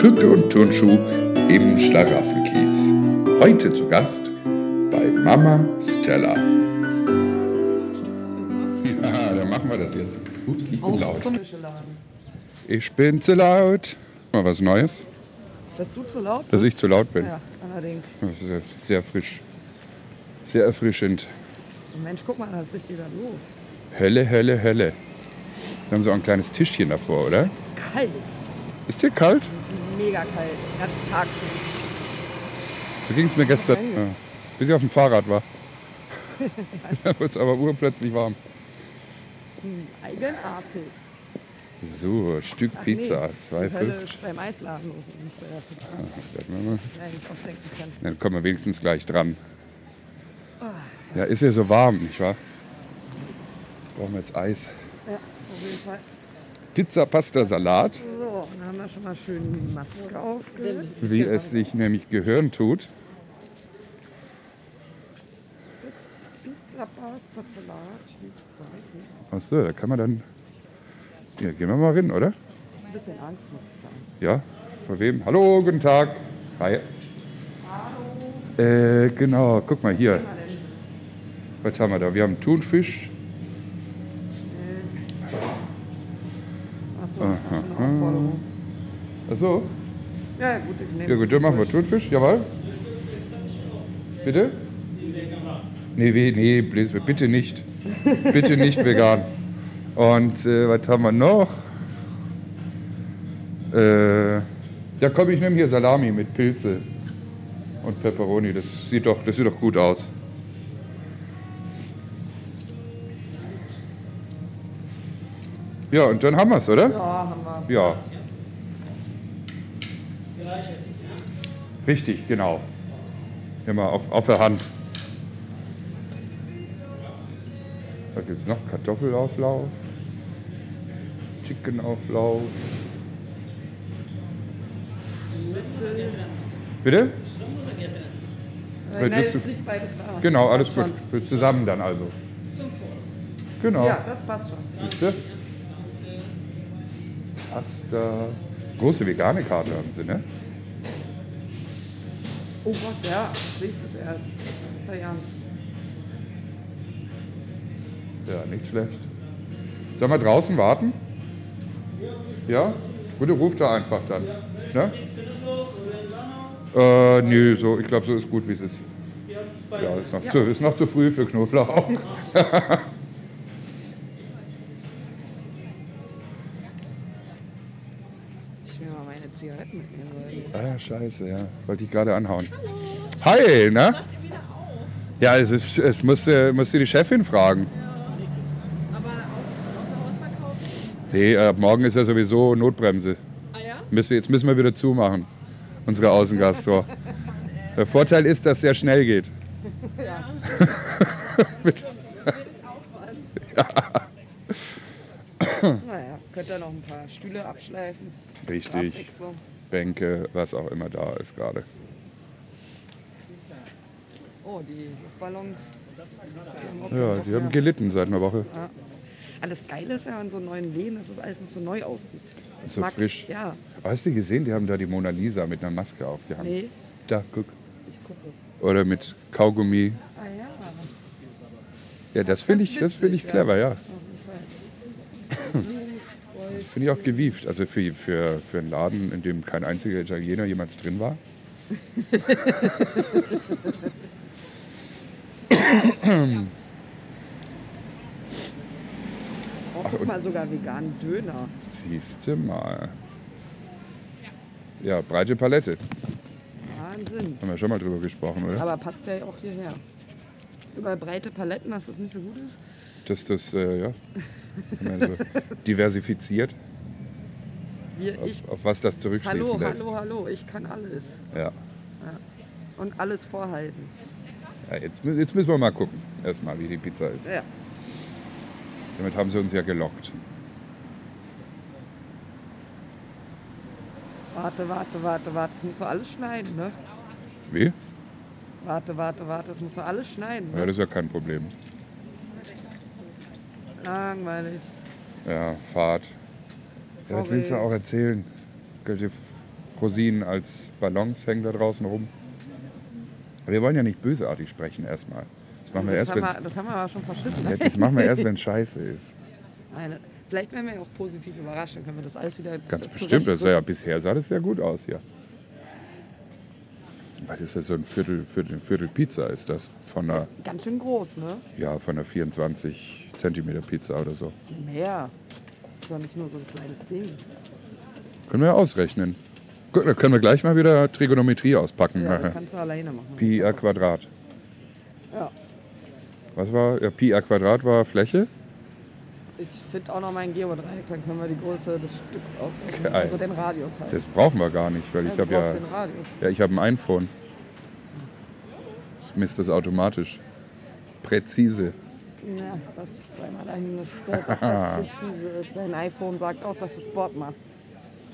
Krücke und Turnschuh im Schlaraffenkiez. Heute zu Gast bei Mama Stella. Ja, dann machen wir das jetzt. Ups, ich bin laut. zum. Ich bin zu laut. Mal was Neues, Dass du zu laut bist? dass ich zu laut bin. Ja, allerdings. Das ist sehr frisch. Sehr erfrischend. Mensch, guck mal, da ist richtig was los. Hölle, Hölle, Hölle. Wir haben so ein kleines Tischchen davor, oder? Kalt. Ist dir kalt? Mega kalt. Den ganzen Tag schon. So ging es mir gestern, ja, bis ich auf dem Fahrrad war. da wurde es aber urplötzlich warm. Hm, eigenartig. So, Stück Ach Pizza, nee, zwei fünf. beim Eisladen los. Dann können. Dann kommen wir wenigstens gleich dran. Ah. Ja, ist ja so warm, nicht wahr? Brauchen wir jetzt Eis. Ja, auf jeden Fall. Pizza, Pasta, Salat, So, dann haben wir schon mal schön die Maske aufgesetzt. wie es sich nämlich gehören tut. Pizza, Pasta, Salat, steht. Achso, da kann man dann. Ja, gehen wir mal rein, oder? Ein bisschen Angst, muss ich sagen. Ja, von wem? Hallo, guten Tag. Hi. Äh, genau, guck mal hier. Was haben wir da? Wir haben Thunfisch. Achso. Ja, ja, gut, ich nehme Ja gut, dann machen wir Thunfisch, jawohl. Bitte? Nee, weh, nee, bitte nicht. Bitte nicht vegan. Und äh, was haben wir noch? Äh, ja komm, ich nehme hier Salami mit Pilze und Peperoni. Das sieht doch, das sieht doch gut aus. Ja, und dann haben wir es, oder? Ja, haben wir. Ja. Richtig, genau. Immer auf, auf der Hand. Was gibt's noch? Kartoffelauflauf. Chickenauflauf. Bitte? Nein, das- liegt beides da. Genau, alles gut. schon. Zusammen dann also. Genau. Ja, das passt schon. Siehste? Pasta. Große vegane Karte haben sie, ne? Oh Gott, ja, sehe ich das erst. Verjahrt. Ja, nicht schlecht. Sollen wir draußen warten? Ja? Oder ruft er einfach dann? Ne? Äh, nö, so, ich glaube, so ist gut, wie es ist. Ja, ist noch, Zu, ist noch zu früh für Knoblauch. Ich will mal meine Zigaretten mitnehmen sollen. Ah, scheiße, ja. Wollte ich gerade anhauen. Hi, ne? Ja, es, ist, es musste, musste die Chefin fragen. Aber außer Ausverkauf? Nee, ab morgen ist ja sowieso Notbremse. Ah ja? Jetzt müssen wir wieder zumachen, unsere Außengastro. Der Vorteil ist, dass es sehr schnell geht. Mit- Naja, könnt ihr noch ein paar Stühle abschleifen. Richtig. Bänke, was auch immer da ist gerade. Oh, die Luftballons. Ja, die haben gelitten seit einer Woche. Alles Geile ist ja an so neuen Läden, dass das alles nicht so neu aussieht. Das So frisch. Ja, Hast du gesehen, die haben da die Mona Lisa mit einer Maske aufgehangen? nee, Da, guck. ich gucke. Oder mit Kaugummi. Ah ja, Ja, das finde ich, das finde ich witzig, ja. clever, ja. Finde ich auch gewieft. Also für, für, für einen Laden, in dem kein einziger Italiener jemals drin war. Oh, guck mal, sogar veganen Döner. Siehste mal. Ja, breite Palette. Wahnsinn. Haben wir schon mal drüber gesprochen, oder? Aber passt ja auch hierher. Über breite Paletten, dass das nicht so gut ist. Dass das, äh, ja, wenn man so diversifiziert, Wir, ich, auf, auf was das zurückschließen hallo, lässt. hallo, hallo, ich kann alles. Ja. Und alles vorhalten. ja jetzt, jetzt müssen wir mal gucken, erstmal, wie die Pizza ist. Ja. Damit haben sie uns ja gelockt. Warte, warte, warte, warte. Das musst du alles schneiden, ne? Wie? Warte, warte, warte. Das musst du alles schneiden. Ja, Ne? das ist ja kein Problem. Langweilig. Ja, Fahrt. Ja, was willst du auch erzählen? Die Rosinen als Ballons hängen da draußen rum. Aber wir wollen ja nicht bösartig sprechen erstmal. Das machen wir Das erst, haben, wenn wir, das haben wir aber schon verschissen. ja, das machen wir erst, wenn scheiße ist. Eine, vielleicht werden wir ja auch positiv überrascht, dann können wir das alles wieder Ganz bestimmt. Das sah ja, bisher sah das sehr gut aus hier. Weil das ist so ein Viertel, Viertel, Viertel Pizza ist das. Von einer, Ganz schön groß, ne? ja, von einer 24 Zentimeter Pizza oder so. Mehr. Das ist doch nicht nur so ein kleines Ding. Können wir ja ausrechnen. Gut, dann können wir gleich mal wieder Trigonometrie auspacken. Ja, das kannst du alleine machen. Pi r Quadrat. Ja. Was war? Ja, Pi r Quadrat war Fläche. Ich finde auch noch mein Geodreieck, dann können wir die Größe des Stücks ausrechnen. Geil. Also den Radius halt. Das brauchen wir gar nicht, weil ja, ich du habe ja, brauchst den Radius. ja, ich habe ein iPhone. Das misst das automatisch. Präzise. Ja, das ist einmal dahingestellt, ob das präzise ist. Dein iPhone sagt auch, dass du Sport machst.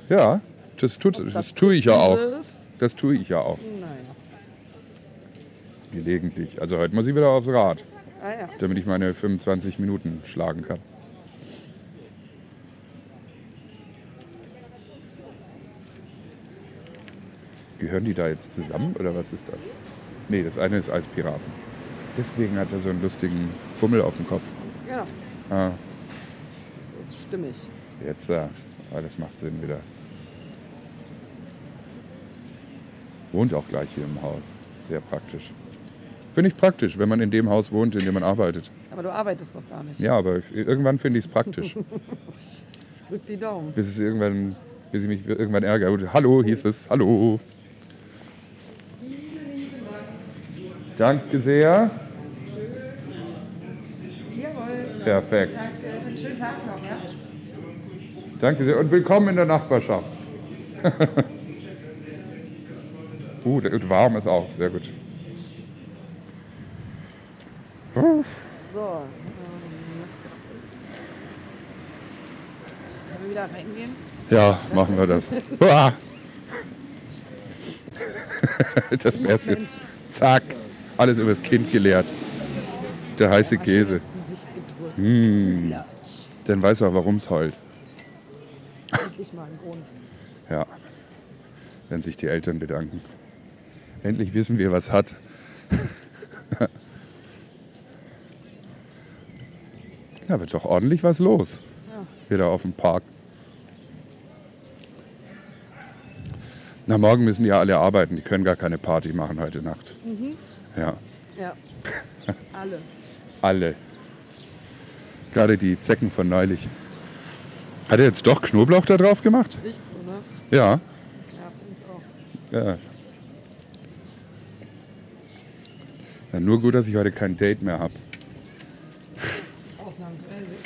Ja, das, tut, das tue ich ja auch. präzise Ist? Das tue ich ja auch. Naja. Gelegentlich. Also heute muss ich wieder aufs Rad, Ah ja. damit ich meine 25 Minuten schlagen kann. Gehören die da jetzt zusammen oder was ist das? Nee, das eine ist Eispiraten. Deswegen hat er so einen lustigen Fummel auf dem Kopf. Ja, Ah, das ist stimmig. jetzt ja. Ah, das macht Sinn wieder. Wohnt auch gleich hier im Haus. Sehr praktisch. Finde ich praktisch, wenn man in dem Haus wohnt, in dem man arbeitet. Aber du arbeitest doch gar nicht. Ja, aber irgendwann finde ich es praktisch. Drück die Daumen. bis es irgendwann, bis ich mich irgendwann ärgere. Hallo, hieß es. Hallo. Danke sehr. Jawohl. Perfekt. Danke. Einen schönen Tag noch, ja? Danke sehr und willkommen in der Nachbarschaft. uh, der- warm ist auch, sehr gut. So. Ähm, Können wir wieder reingehen? Ja, machen wir das. Das wär's jetzt. Zack, alles übers Kind geleert. Der heiße Käse. Hm. Dann weiß er, warum es heult. Endlich mal ein Grund. Ja, wenn sich die Eltern bedanken. Endlich wissen wir, was hat. ja, wird doch ordentlich was los. Ja. Wieder auf dem Park. Na, morgen müssen die ja alle arbeiten. Die können gar keine Party machen heute Nacht. Ja, Ja. Alle. alle. Gerade die Zecken von neulich. Hat er jetzt doch Knoblauch da drauf gemacht? Nicht so, ne? Ja. Ja, finde ich auch. Ja. ja. Nur gut, dass ich heute kein Date mehr habe. Ausnahmsweise.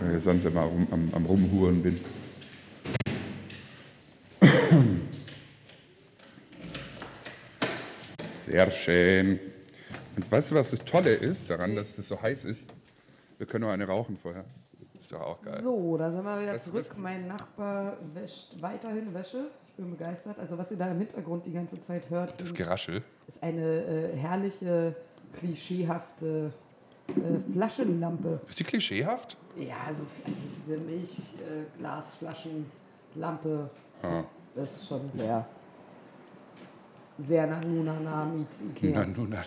Weil ich sonst immer rum, am, am Rumhuren bin. Sehr schön. Und weißt du, was das Tolle ist daran, dass das so heiß ist? Wir können nur eine rauchen vorher. Ist doch auch geil. So, da sind wir wieder Was- zurück. Mein Nachbar wäscht weiterhin Wäsche. Ich bin begeistert. Also was ihr da im Hintergrund die ganze Zeit hört, Das Geraschel. ist eine äh, herrliche, klischeehafte äh, Flaschenlampe. Ist die klischeehaft? Ja, so diese Milchglasflaschenlampe. Äh. Ah. Das ist schon sehr, sehr nach Nuna nah meets Ikea. Na,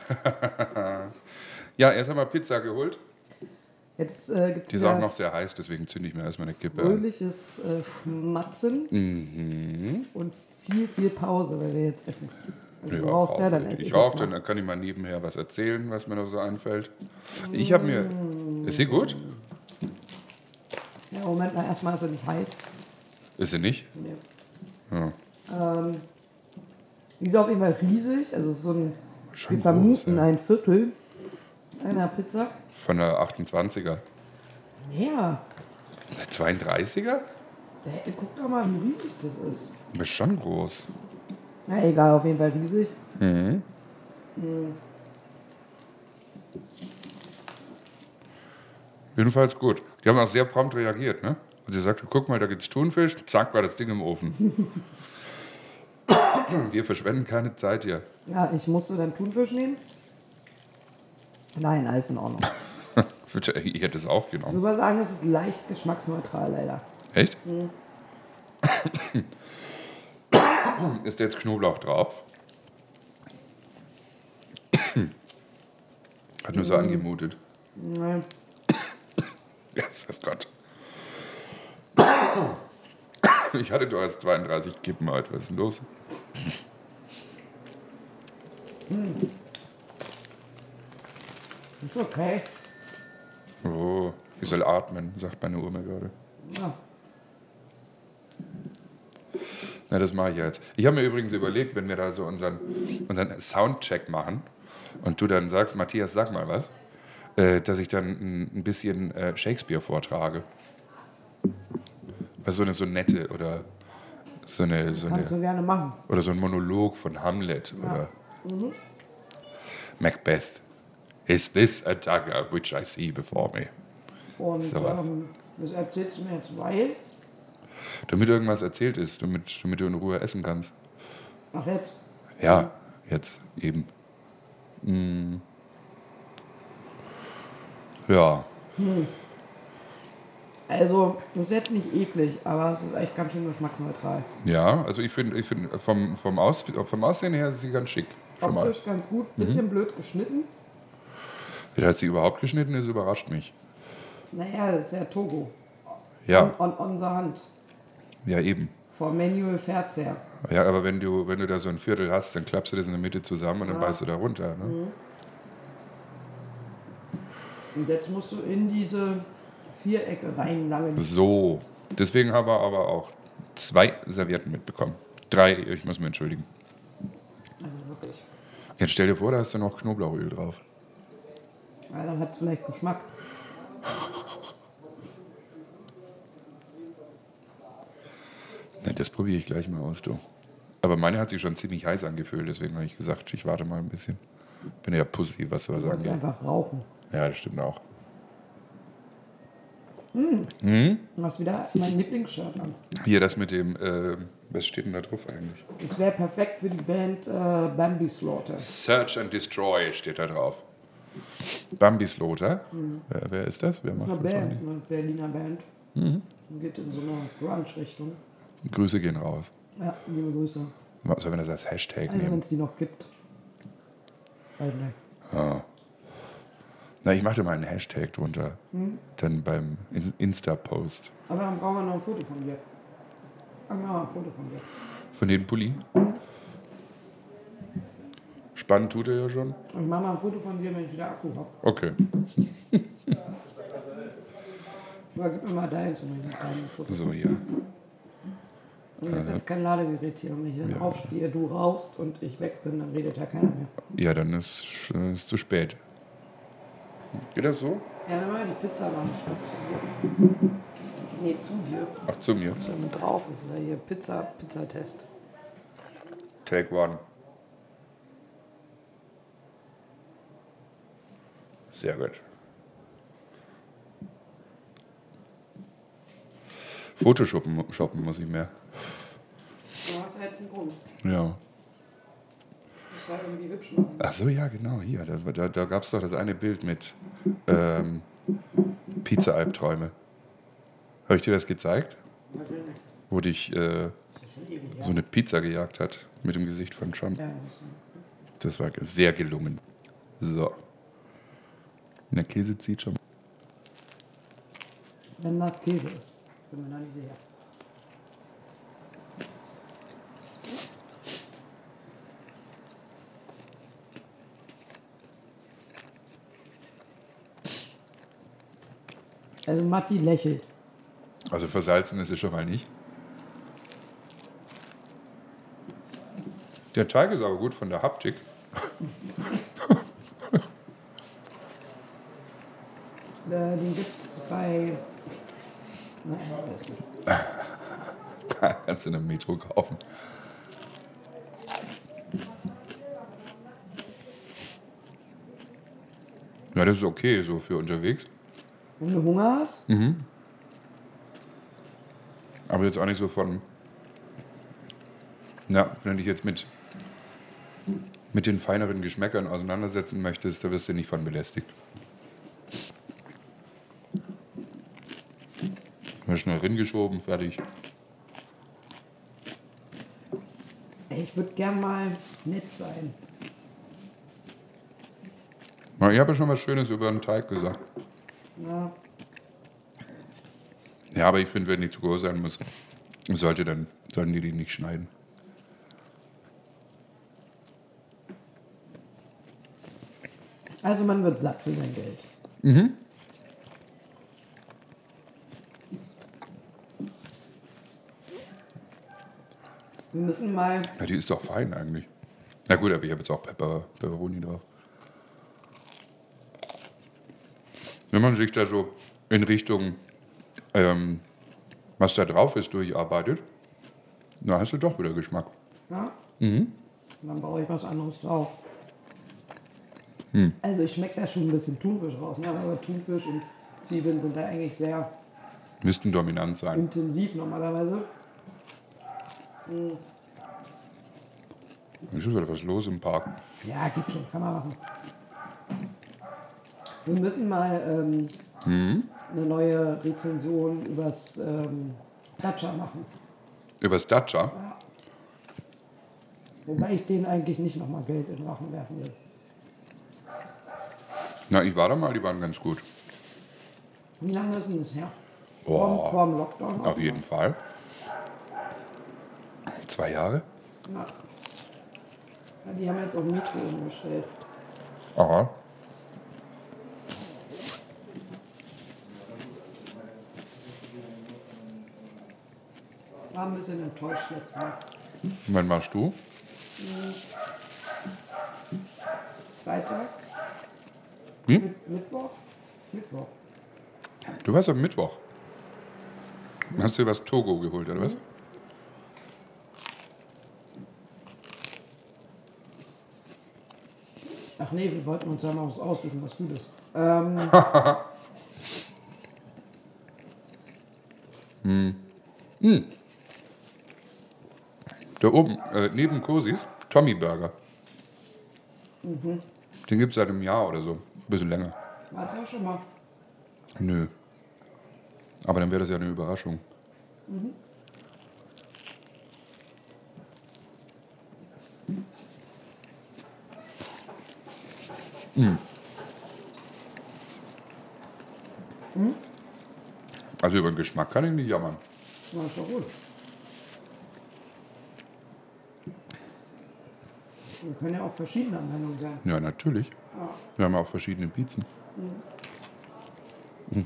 ja, erst einmal Pizza geholt. Jetzt äh, Die ist auch ja noch sehr heiß, deswegen zünde ich mir erstmal eine Kippe an. fröhliches äh, Schmatzen Mhm. und viel, viel Pause, weil wir jetzt essen. Also du Ja, rauchst ja, Pause. dann esse ich jetzt dann kann ich mal nebenher was erzählen, was mir noch so einfällt. Ich habe mir. Ist sie gut? Ja, Moment mal, erstmal ist er nicht heiß. Ist sie nicht? Nee. Ja. Ähm, die ist auf jeden Fall riesig. Also so ein, Schon wir vermuten groß, ja. ein Viertel einer Pizza. Von der 28er. Ja, Eine 32er? Äh, guck doch mal, wie riesig das ist. Aber ist schon groß. Na egal, auf jeden Fall riesig. Mhm. Jedenfalls gut. Die haben auch sehr prompt reagiert, ne? Und sie sagte, guck mal, da gibt's Thunfisch, zack, war das Ding im Ofen. Wir verschwenden keine Zeit hier. Ja, ich musste dann Thunfisch nehmen. Nein, alles in Ordnung. Ich hätte es auch Ich genommen. muss mal sagen, es ist leicht geschmacksneutral leider. Echt? Ist jetzt Knoblauch drauf? Hat nur so angemutet. Nein. Jesus Gott. Ich hatte du hast 32 Kippen heute. Was ist denn los? Ist okay. Oh, ich soll atmen, sagt meine Oma gerade. Ja. Na, das mache ich jetzt. Ich habe mir übrigens überlegt, wenn wir da so unseren, unseren Soundcheck machen und du dann sagst, Matthias, sag mal was, äh, dass ich dann ein, bisschen äh, Shakespeare vortrage. Was so eine Sonette oder so eine, so Kannst du eine gerne machen. oder so ein Monolog von Hamlet oder Macbeth. Is this a dagger which I see before me? Und So ähm, das erzählst du mir jetzt, weil. Damit irgendwas erzählt ist, damit, damit du in Ruhe essen kannst. Ach, jetzt. Ja, jetzt eben. Mm. Ja, Also, das ist jetzt nicht eklig, aber es ist echt ganz schön geschmacksneutral. ja, also ich finde, ich find, vom, vom, Aus, vom Aussehen her ist sie ganz schick. Schon mal. Optisch ganz gut, bisschen blöd geschnitten. Wie hat sie überhaupt geschnitten ist, überrascht mich. Naja, das ist ja Togo. Ja, On, on unser Hand. ja eben. Vom Manual Verzehr. Ja, aber wenn du, wenn du da so ein Viertel hast, dann klappst du das in der Mitte zusammen und dann Ja. beißt du da runter. Ne? Und jetzt musst du in diese Vierecke reinlangen. So, deswegen haben wir aber auch zwei Servietten mitbekommen. Drei, ich muss mich entschuldigen. Also wirklich. Jetzt stell dir vor, da hast du noch Knoblauchöl drauf. Ja, dann hat es vielleicht Geschmack. Na, das probiere ich gleich mal aus, du. Aber meine hat sich schon ziemlich heiß angefühlt, deswegen habe ich gesagt, ich warte mal ein bisschen. Bin ja Pussy, was sowas Du kannst angeht. einfach rauchen. Ja, das stimmt auch. Du hast wieder mein Lieblingsshirt an. Hier das mit dem, äh, was steht denn da drauf eigentlich? Das wäre perfekt für die Band äh, Bambi Slaughter. Search and Destroy steht da drauf. Bambi Slaughter. Wer, wer ist das? Wer macht Eine das? Band, eine Berliner Band. Geht in so eine Grunge-Richtung. Grüße gehen raus. Ja, liebe Grüße. Sollen wir das als Hashtag Also wenn nehmen? es die noch gibt. Weiß nicht. Na, ich mache da mal einen Hashtag drunter. Dann beim In- Insta-Post. Aber dann brauchen wir noch ein Foto von dir. Dann machen wir ein Foto von dir. Von dem Pulli. Spannend tut er ja schon. Ich mache mal ein Foto von dir, wenn ich wieder Akku habe. Okay. Aber gib mir mal deins und ich mache ein Foto. So. Und ich habe jetzt kein Ladegerät hier. Und wenn ich dann Ja. aufstehe, du rauchst und ich weg bin, dann redet ja keiner mehr. Ja, dann ist es zu spät. Geht das so? Ja, dann mal die Pizza mal ein Stück zu dir. Nee, zu dir. Ach, zu mir. Da mit drauf ist da hier Pizza, Pizzatest. Take one. Sehr gut. Photoshoppen shoppen muss ich mehr. Du hast ja jetzt einen Grund. Ja. Das war irgendwie hübsch machen. Ach so, ja, genau. Hier, da, da, da gab es doch das eine Bild mit ähm, Pizza-Albträume. Habe ich dir das gezeigt? Weiß ich nicht. Wo dich äh, so eine Pizza gejagt hat mit dem Gesicht von Trump. Das war sehr gelungen. So. Der Käse zieht schon. Wenn das Käse ist. Bin mir noch nicht sicher. Also Matti lächelt. Also versalzen ist es schon mal nicht. Der Teig ist aber gut von der Haptik. Äh, den gibt's bei. Nein, weiß nicht. Kannst du in der Metro kaufen. Ja, das ist okay so für unterwegs. Wenn du Hunger hast, Aber jetzt auch nicht so von. Na, wenn du dich jetzt mit, mit den feineren Geschmäckern auseinandersetzen möchtest, da wirst du nicht von belästigt. Ja, schnell ringeschoben, fertig. Ich würde gern mal nett sein. Ich habe ja schon was Schönes über den Teig gesagt. Ja, Ja, aber ich finde, wenn die zu groß sein muss, sollte dann, sollten die die nicht schneiden. also man wird satt für sein Geld. Wir müssen mal, Ja, die ist doch fein eigentlich. Na gut, aber ich habe jetzt auch Pepper, Pepperoni drauf. Wenn man sich da so in Richtung, ähm, was da drauf ist, durcharbeitet, dann hast du doch wieder Geschmack. ja? dann baue ich was anderes drauf. Also ich schmecke da schon ein bisschen Thunfisch raus. Ne? Aber Thunfisch und Zwiebeln sind da eigentlich sehr Müssten dominant sein. intensiv normalerweise. Ist schon wieder was los im Park. Ja, geht schon, kann man machen. Wir müssen mal ähm, eine neue Rezension übers ähm, Dacia machen. Übers Dacia. Wobei ich denen eigentlich nicht nochmal Geld in den Rachen werfen will. Na, ich war da mal, die waren ganz gut. Wie lange ist denn das her? Boah. Vor, dem Lockdown? Auf jeden Fall. Zwei Jahre? Ja. Ja, die haben jetzt auch Mikro umgestellt. Aha. War ein bisschen enttäuscht jetzt. Wann machst du? Freitag? Hm? Mit, Mittwoch? Mittwoch. Du warst am Mittwoch. Hast du dir was Togo geholt, oder was? Ach nee, wir wollten uns ja noch was aussuchen, was gut ist. Ähm, Da oben, äh, neben Cosis, Tommy Burger. Den gibt es seit einem Jahr oder so. Ein bisschen länger. warst du ja schon mal. Nö. Aber dann wäre das ja eine Überraschung. Also über den Geschmack kann ich nicht jammern. Na, ist doch gut. Wir können ja auch verschiedener Meinung sein. Ja, natürlich. Ja. Wir haben ja auch verschiedene Pizzen. Hm.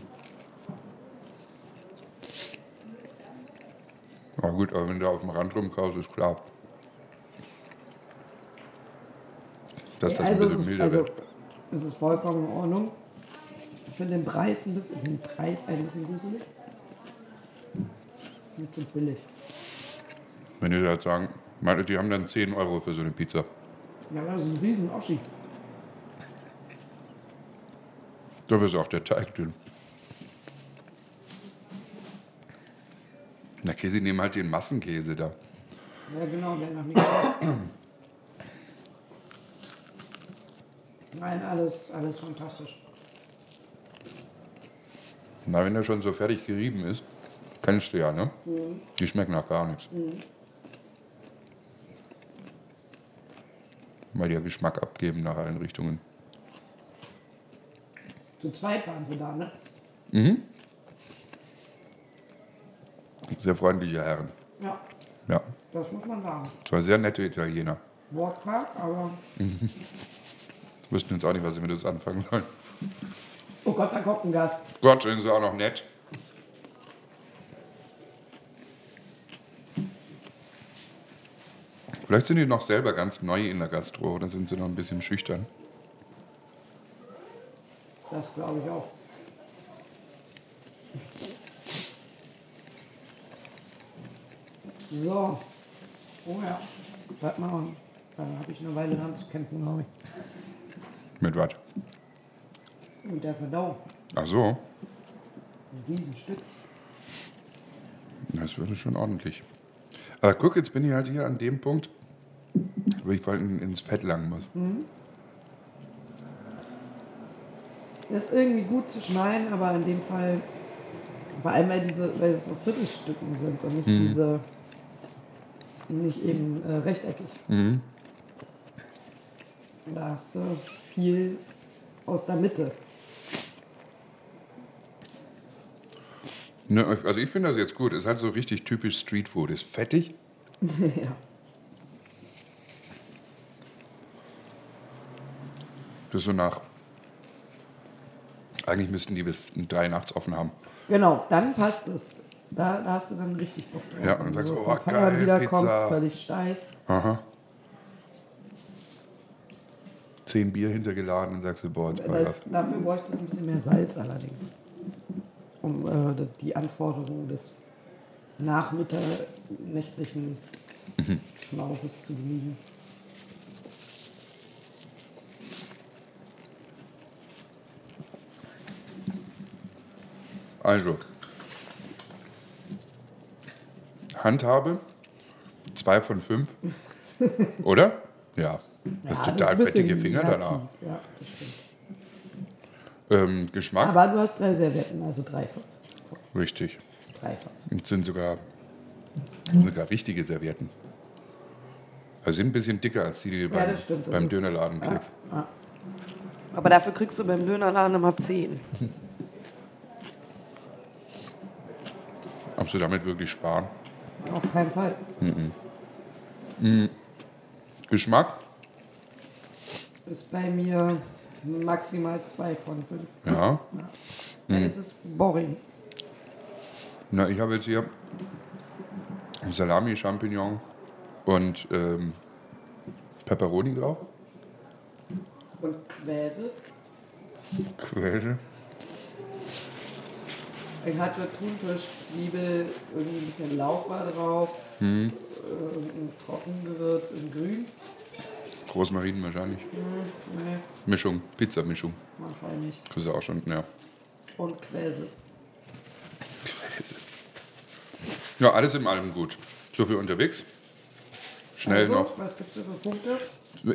Ja gut, aber wenn du auf dem Rand rumkaust, ist klar. Dass das ein Also, bisschen es ist- milder also, wird. Es ist vollkommen in Ordnung. Ich finde den Preis ein bisschen, den Preis ein bisschen gruselig. Nicht so billig. Wenn die da sagen, die haben dann 10 Euro für so eine Pizza. Ja, das ist ein riesen Oschi. Dafür ist auch der Teig dünn. Na, Käse, nehmen halt den Massenkäse da. Ja, genau, der noch nicht. Nein, alles, alles fantastisch. Na, wenn der schon so fertig gerieben ist, kennst du ja, ne? Die schmecken nach gar nichts. Weil die ja Geschmack abgeben nach allen Richtungen. Zu zweit waren sie da, ne? Sehr freundliche Herren. Ja, Ja, das muss man sagen. zwei sehr nette Italiener. Wortkarg, aber. Wüssten jetzt auch nicht, was sie mit uns anfangen sollen. Oh Gott, da kommt ein Gast. Gott, sind sie auch noch nett. Vielleicht sind die noch selber ganz neu in der Gastro oder sind sie noch ein bisschen schüchtern. Das glaube ich auch. So. Oh ja. Warte mal. Da habe ich eine Weile dran zu kämpfen, glaube ich. Mit was? Mit der Verdauung. Ach so, Ein Riesenstück. das würde schon ordentlich. Aber guck, jetzt bin ich halt hier an dem Punkt, ich in- ins Fett lang muss. Ist irgendwie gut zu schneiden, aber in dem Fall Vor allem, weil, diese, weil es so Viertelstücken sind und nicht diese, nicht eben äh, rechteckig. Mhm. Da hast du viel aus der Mitte. Ne, also ich finde das jetzt gut. Es ist halt so richtig typisch Streetfood. Ist fettig. ja. Das ist so nach. Eigentlich müssten die bis drei nachts offen haben. Genau, dann passt es. Da, da hast du dann richtig Bock drauf. Ja, und sagst, Wenn oh, geil, wiederkommst, Pizza. völlig steif. Aha. Zehn Bier hintergeladen und sagst du, boah, jetzt war Da, was. dafür bräuchte es ein bisschen mehr Salz allerdings. Um äh, das- die Anforderungen des nachmittagnächtlichen Mhm. Schmauses zu genügen. Also. Handhabe. Zwei von fünf. Oder? Ja. Das ist Ja, total ist ein fettige Finger negativ. danach. Ja, das. Ähm, Geschmack. Aber du hast drei Servietten, also drei von. Richtig. Drei von. Und sind sogar, sogar richtige Servietten. Also sind ein bisschen dicker als die, die du Ja, beim, das stimmt, das beim Dönerladen Ja, kriegst. ja. Aber dafür kriegst du beim Dönerladen immer zehn. Ob sie damit wirklich sparen? Auf keinen Fall. Geschmack? Ist bei mir maximal zwei von fünf. Ja. Dann ist es boring. Na, ich habe jetzt hier Salami, Champignon und ähm, Pepperoni drauf. Und Quäse. Quäse. Ich hatte Thunfisch, Zwiebel, irgendwie ein bisschen Lauch war drauf. Hm. Äh, Irgendein Trockengewürz in Grün. Rosmarin wahrscheinlich. Nee, Mischung, Pizzamischung. wahrscheinlich. Das ist auch schon, ja. Und Quäse. Ja, alles in allem gut. So viel unterwegs. Schnell also, noch. Was gibt's da für Punkte?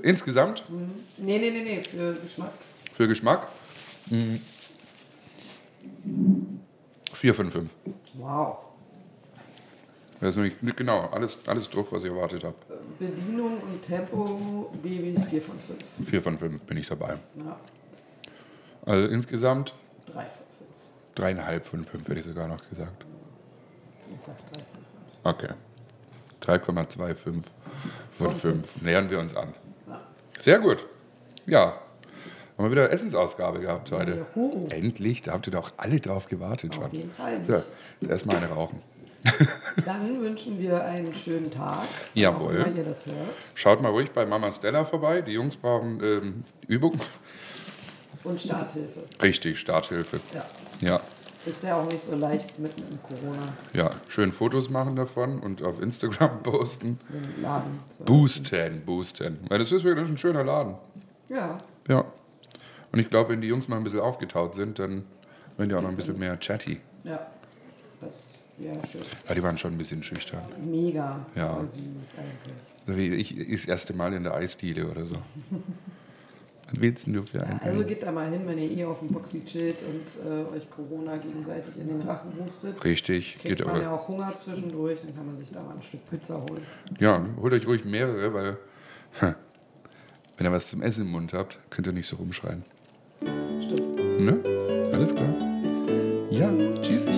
Insgesamt Nee, nee, nee, nee, für Geschmack. für Geschmack mm, vier von fünf. Wow. Das ist nämlich genau alles, alles drauf, was ich erwartet habe. Bedienung und Tempo, Baby 4 von 5. Vier von fünf bin ich dabei. Ja, Also insgesamt 3 von 5. dreieinhalb von fünf, hätte ich sogar noch gesagt. Ich sag 3 von 5. Okay. 3,25 von Von 5. Nähern wir uns an. Ja. Sehr gut. Ja. Haben wir wieder Essensausgabe gehabt heute. Juhu. Endlich, da habt ihr doch alle drauf gewartet schon. Auf jeden Fall. So, jetzt erstmal eine rauchen. Dann wünschen wir einen schönen Tag. Jawohl. Ihr das hört. Schaut mal ruhig bei Mama Stella vorbei. Die Jungs brauchen ähm, Übung. Und Starthilfe. Richtig, Starthilfe. Ja. Ja, Ist ja auch nicht so leicht mitten im Corona ja. Schön Fotos machen davon und auf Instagram posten. den Laden Boosten, boosten. Weil das ist wirklich ein schöner Laden. Ja, Ja. Und ich glaube, wenn die Jungs mal ein bisschen aufgetaut sind, dann werden die auch noch ein bisschen mehr chatty. ja. Das wäre schön. Aber die waren schon ein bisschen schüchtern. Mega Ja. süß eigentlich. So wie ich das erste Mal in der Eisdiele oder so. Was willst du für einen? Also geht da mal hin, wenn ihr eh auf dem Boxy chillt und äh, euch Corona gegenseitig in den Rachen hustet. Richtig, Kriegt geht man ja aber. auch Hunger zwischendurch, dann kann man sich da mal ein Stück Pizza holen. Ja, holt euch ruhig mehrere, weil wenn ihr was zum Essen im Mund habt, könnt ihr nicht so rumschreien. Stimmt. Ne? Alles klar. Ja, tschüssi.